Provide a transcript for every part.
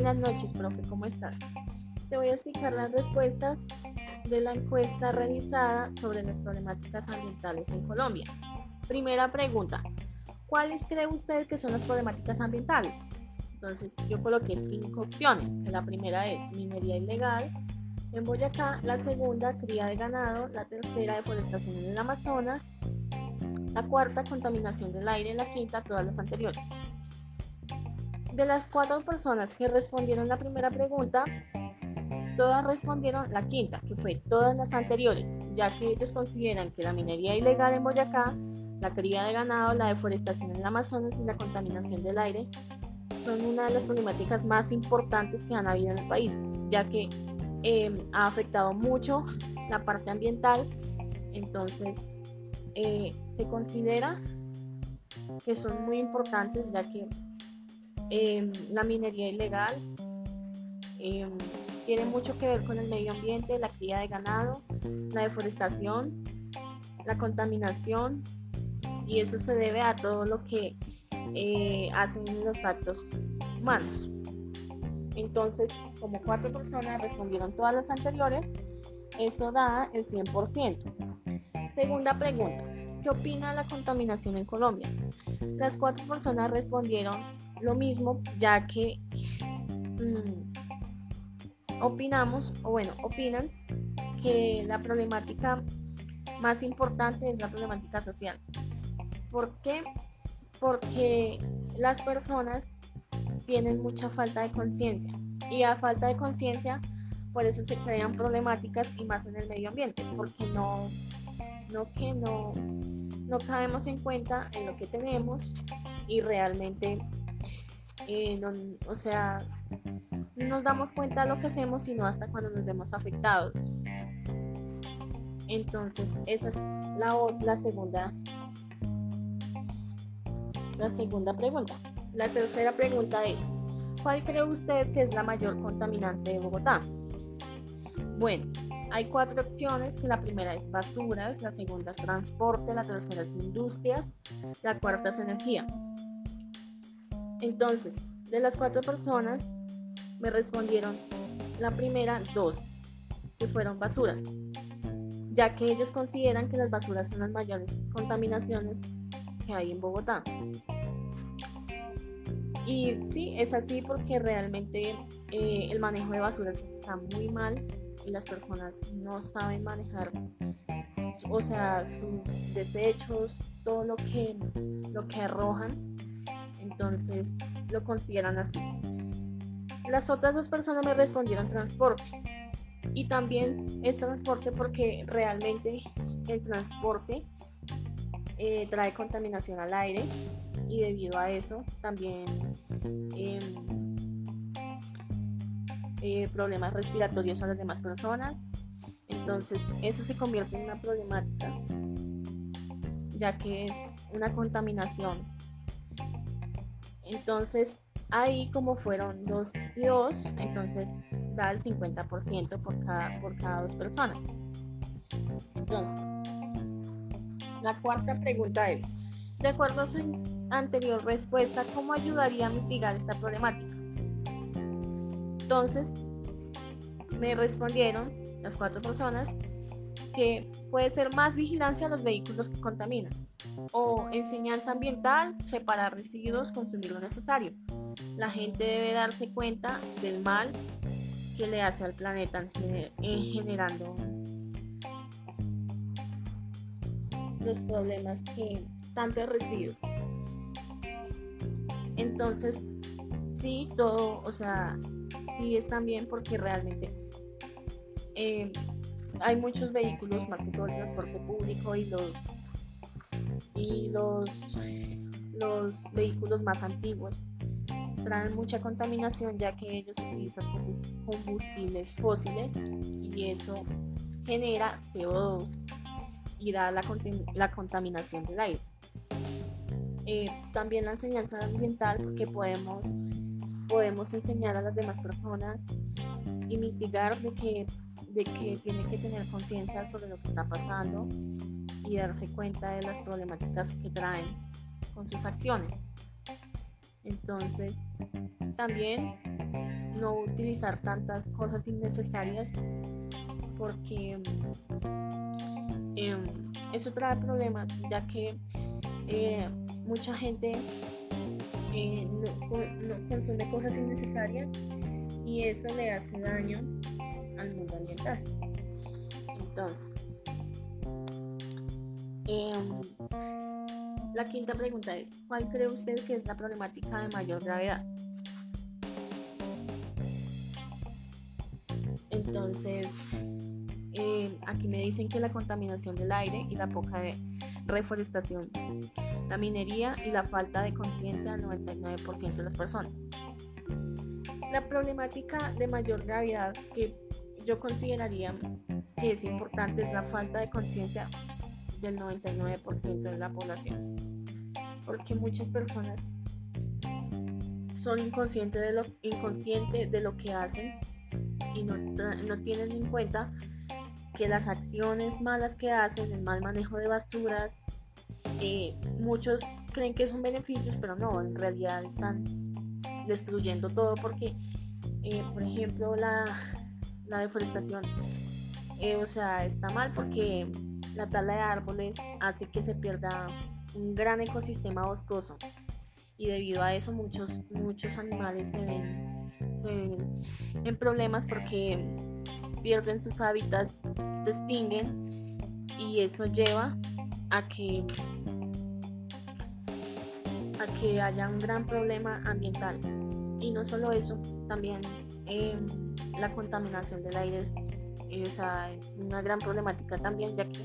Buenas noches, profe, ¿cómo estás? Te voy a explicar las respuestas de la encuesta realizada sobre las problemáticas ambientales en Colombia. Primera pregunta, ¿cuáles cree usted que son las problemáticas ambientales? Entonces yo coloqué cinco opciones. La primera es minería ilegal en Boyacá, la segunda cría de ganado, la tercera deforestación en el Amazonas, la cuarta contaminación del aire, la quinta todas las anteriores. De las cuatro personas que respondieron la primera pregunta, todas respondieron la quinta, que fue todas las anteriores, ya que ellos consideran que la minería ilegal en Boyacá, la cría de ganado, la deforestación en el Amazonas y la contaminación del aire son una de las problemáticas más importantes que han habido en el país, ya que eh, ha afectado mucho la parte ambiental. Entonces, eh, se considera que son muy importantes, ya que eh, la minería ilegal tiene mucho que ver con el medio ambiente, la cría de ganado, la deforestación, la contaminación, y eso se debe a todo lo que eh, hacen los actos humanos. Entonces, como cuatro personas respondieron todas las anteriores, eso da el 100%. Segunda pregunta, ¿qué opina la contaminación en Colombia? Las cuatro personas respondieron lo mismo, ya que mm, opinamos, o bueno, opinan que la problemática más importante es la problemática social. ¿Por qué? porque las personas tienen mucha falta de conciencia y a falta de conciencia por eso se crean problemáticas y más en el medio ambiente porque no no que no no caemos en cuenta en lo que tenemos y realmente eh, o sea no nos damos cuenta de lo que hacemos sino hasta cuando nos vemos afectados entonces esa es la, la segunda la segunda pregunta. La tercera pregunta es, ¿cuál cree usted que es la mayor contaminante de Bogotá? Bueno, hay cuatro opciones, que la primera es basuras, la segunda es transporte, la tercera es industrias, la cuarta es energía. Entonces, de las cuatro personas, me respondieron la primera dos, que fueron basuras, ya que ellos consideran que las basuras son las mayores contaminaciones que hay en Bogotá. Y sí, es así porque realmente eh, el manejo de basuras está muy mal las personas no saben manejar, o sea, sus desechos, todo lo que, lo que arrojan. Entonces lo consideran así. Las otras dos personas me respondieron transporte. Y también es transporte porque realmente el transporte eh, trae contaminación al aire y debido a eso también em, eh, problemas respiratorios a las demás personas. Entonces eso se convierte en una problemática ya que es una contaminación. Entonces ahí como fueron dos y dos, entonces da el 50% por cada, por cada dos personas. Entonces, la cuarta pregunta es, de acuerdo a su anterior respuesta, ¿cómo ayudaría a mitigar esta problemática? Entonces, me respondieron las cuatro personas que puede ser más vigilancia a los vehículos que contaminan o enseñanza ambiental, separar residuos, consumir lo necesario. La gente debe darse cuenta del mal que le hace al planeta en generando los problemas que tantos residuos. Entonces, sí, todo, o sea, sí es también porque realmente eh, hay muchos vehículos, más que todo el transporte público y los y los, los vehículos más antiguos traen mucha contaminación ya que ellos utilizan combustibles fósiles y eso genera CO2 y da la, la contaminación del aire. Eh, también la enseñanza ambiental, que podemos, podemos enseñar a las demás personas y mitigar de que, de que tienen que tener conciencia sobre lo que está pasando y darse cuenta de las problemáticas que traen con sus acciones. Entonces, también no utilizar tantas cosas innecesarias porque em, eso trae problemas, ya que eh, mucha gente eh, no, consume cosas innecesarias y eso le hace daño al mundo ambiental. Entonces, em, la quinta pregunta es, ¿cuál cree usted que es la problemática de mayor gravedad? Entonces, eh, aquí me dicen que la contaminación del aire y la poca reforestación, la minería y la falta de conciencia del 99% de las personas. La problemática de mayor gravedad que yo consideraría que es importante es la falta de conciencia del 99% de la población, porque muchas personas son inconscientes de lo, inconscientes de lo que hacen y no, no tienen en cuenta que las acciones malas que hacen, el mal manejo de basuras, eh, muchos creen que son beneficios, pero no, en realidad están destruyendo todo porque, eh, por ejemplo, la, deforestación, eh, o sea, está mal porque la tala de árboles hace que se pierda un gran ecosistema boscoso y debido a eso muchos, muchos animales se ven, se ven en problemas porque pierden sus hábitats, se extinguen y eso lleva a que a que haya un gran problema ambiental y no solo eso también em, la contaminación del aire es, es una gran problemática también ya que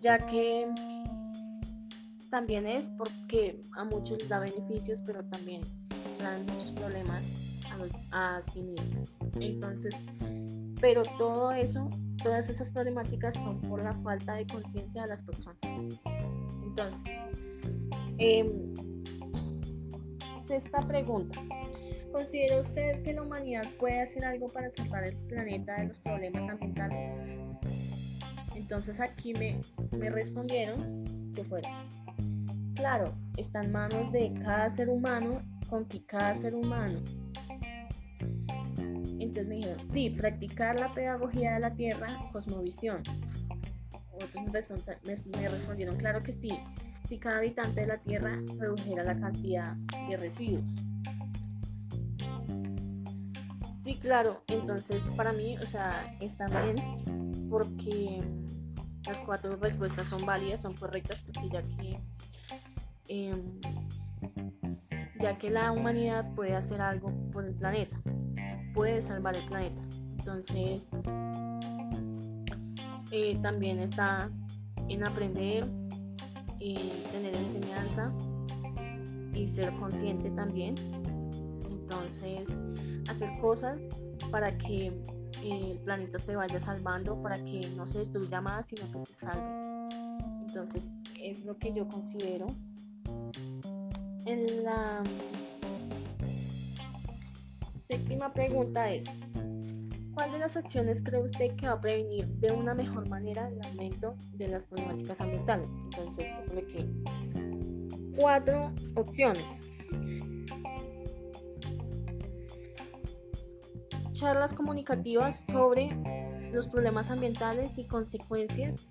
ya que también es porque a muchos les da beneficios pero también dan muchos problemas a, a sí mismos entonces pero todo eso, todas esas problemáticas son por la falta de conciencia de las personas. Entonces, eh, sexta pregunta. ¿Considera usted que la humanidad puede hacer algo para salvar el planeta de los problemas ambientales? Entonces aquí me, me respondieron que fuera. Claro, está en manos de cada ser humano con que cada ser humano entonces me dijeron, sí, practicar la pedagogía de la tierra, cosmovisión. Otros me, respondieron, claro que sí, si cada habitante de la tierra redujera la cantidad de residuos. Sí, claro, entonces para mí, o sea, está bien porque las cuatro respuestas son válidas, son correctas, porque ya que, em, ya que la humanidad puede hacer algo por el planeta puede salvar el planeta. Entonces, eh, también está en aprender, en tener enseñanza y ser consciente también. Entonces, hacer cosas para que eh, el planeta se vaya salvando, para que no se destruya más, sino que se salve. Entonces, es lo que yo considero. En la séptima pregunta es, ¿cuál de las acciones cree usted que va a prevenir de una mejor manera el aumento de las problemáticas ambientales? Entonces, que cuatro opciones. Charlas comunicativas sobre los problemas ambientales y consecuencias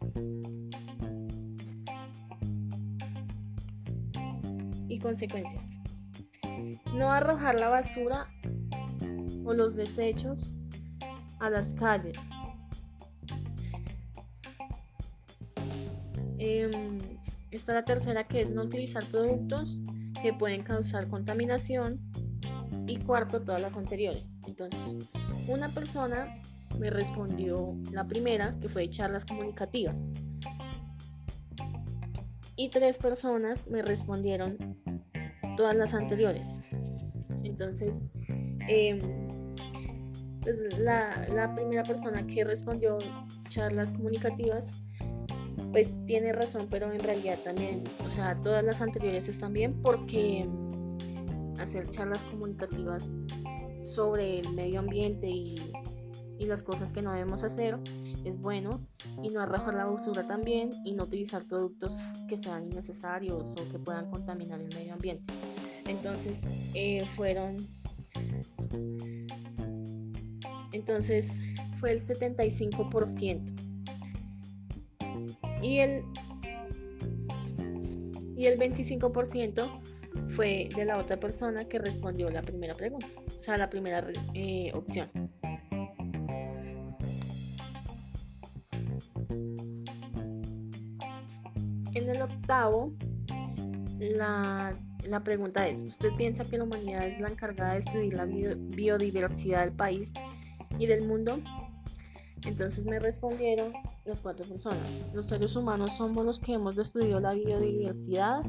y consecuencias. No arrojar la basura o los desechos a las calles. Em, está la tercera que es no utilizar productos que pueden causar contaminación. Y cuarto, todas las anteriores. Entonces, una persona me respondió la primera, que fue charlas comunicativas. Y tres personas me respondieron todas las anteriores. Entonces, em, la, primera persona que respondió charlas comunicativas, pues tiene razón, pero en realidad también, o sea, todas las anteriores están bien porque hacer charlas comunicativas sobre el medio ambiente y, y las cosas que no debemos hacer es bueno y no arrojar la basura también y no utilizar productos que sean innecesarios o que puedan contaminar el medio ambiente. Entonces eh, fueron, entonces fue el 75%. Y el, y el 25% fue de la otra persona que respondió la primera pregunta, o sea, la primera eh, opción. En el octavo, la, pregunta es, ¿usted piensa que la humanidad es la encargada de destruir la biodiversidad del país y del mundo? Entonces me respondieron las cuatro personas. ¿Los seres humanos somos los que hemos destruido la biodiversidad?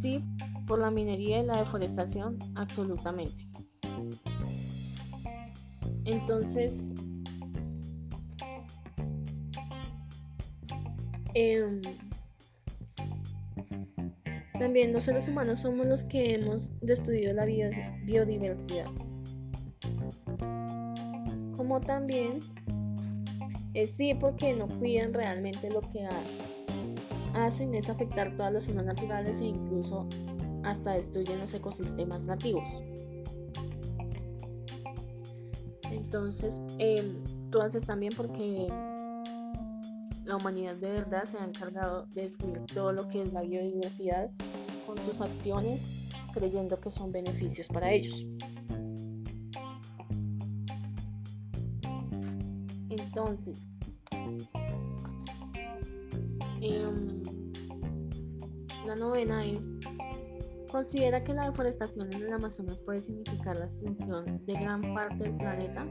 Sí, por la minería y la deforestación, absolutamente. Entonces, em, también los seres humanos somos los que hemos destruido la biodiversidad. Como también es sí porque no cuidan realmente lo que hacen es afectar todas las zonas naturales e incluso hasta destruyen los ecosistemas nativos. Entonces, eh, todas están bien porque la humanidad de verdad se ha encargado de destruir todo lo que es la biodiversidad con sus acciones, creyendo que son beneficios para ellos. Entonces, em, la novena es, ¿considera que la deforestación en el Amazonas puede significar la extinción de gran parte del planeta?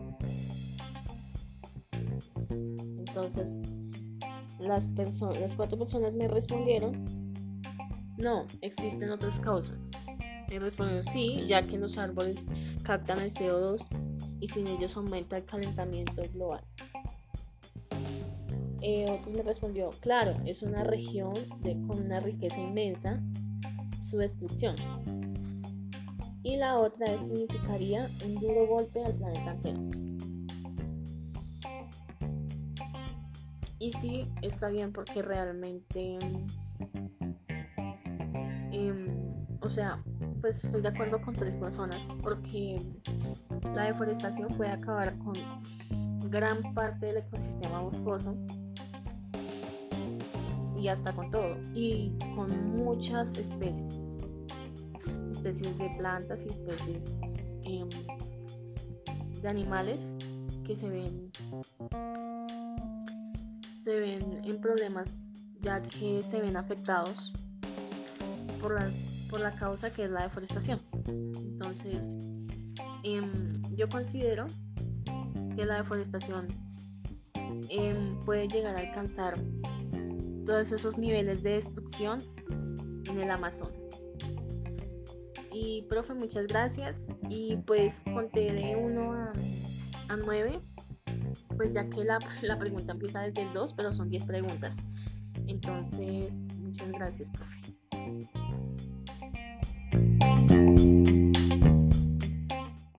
Entonces, las, las cuatro personas me respondieron, no, existen otras causas. Me respondieron sí, ya que los árboles captan el CO2 y sin ellos aumenta el calentamiento global. Eh, otros me respondió, claro, es una región con una riqueza inmensa, su destrucción. Y la otra es, significaría un duro golpe al planeta entero. Y sí, está bien porque realmente, em, o sea, pues estoy de acuerdo con tres personas porque la deforestación puede acabar con gran parte del ecosistema boscoso y hasta con todo, y con muchas especies, especies de plantas y especies em, de animales que se ven, se ven en problemas ya que se ven afectados por la, por la causa que es la deforestación. Entonces, em, yo considero que la deforestación em, puede llegar a alcanzar todos esos niveles de destrucción en el Amazonas. Y profe, muchas gracias. Y pues conté de 1 a, a 9, pues ya que la, la pregunta empieza desde el 2, pero son 10 preguntas. Entonces, muchas gracias, profe.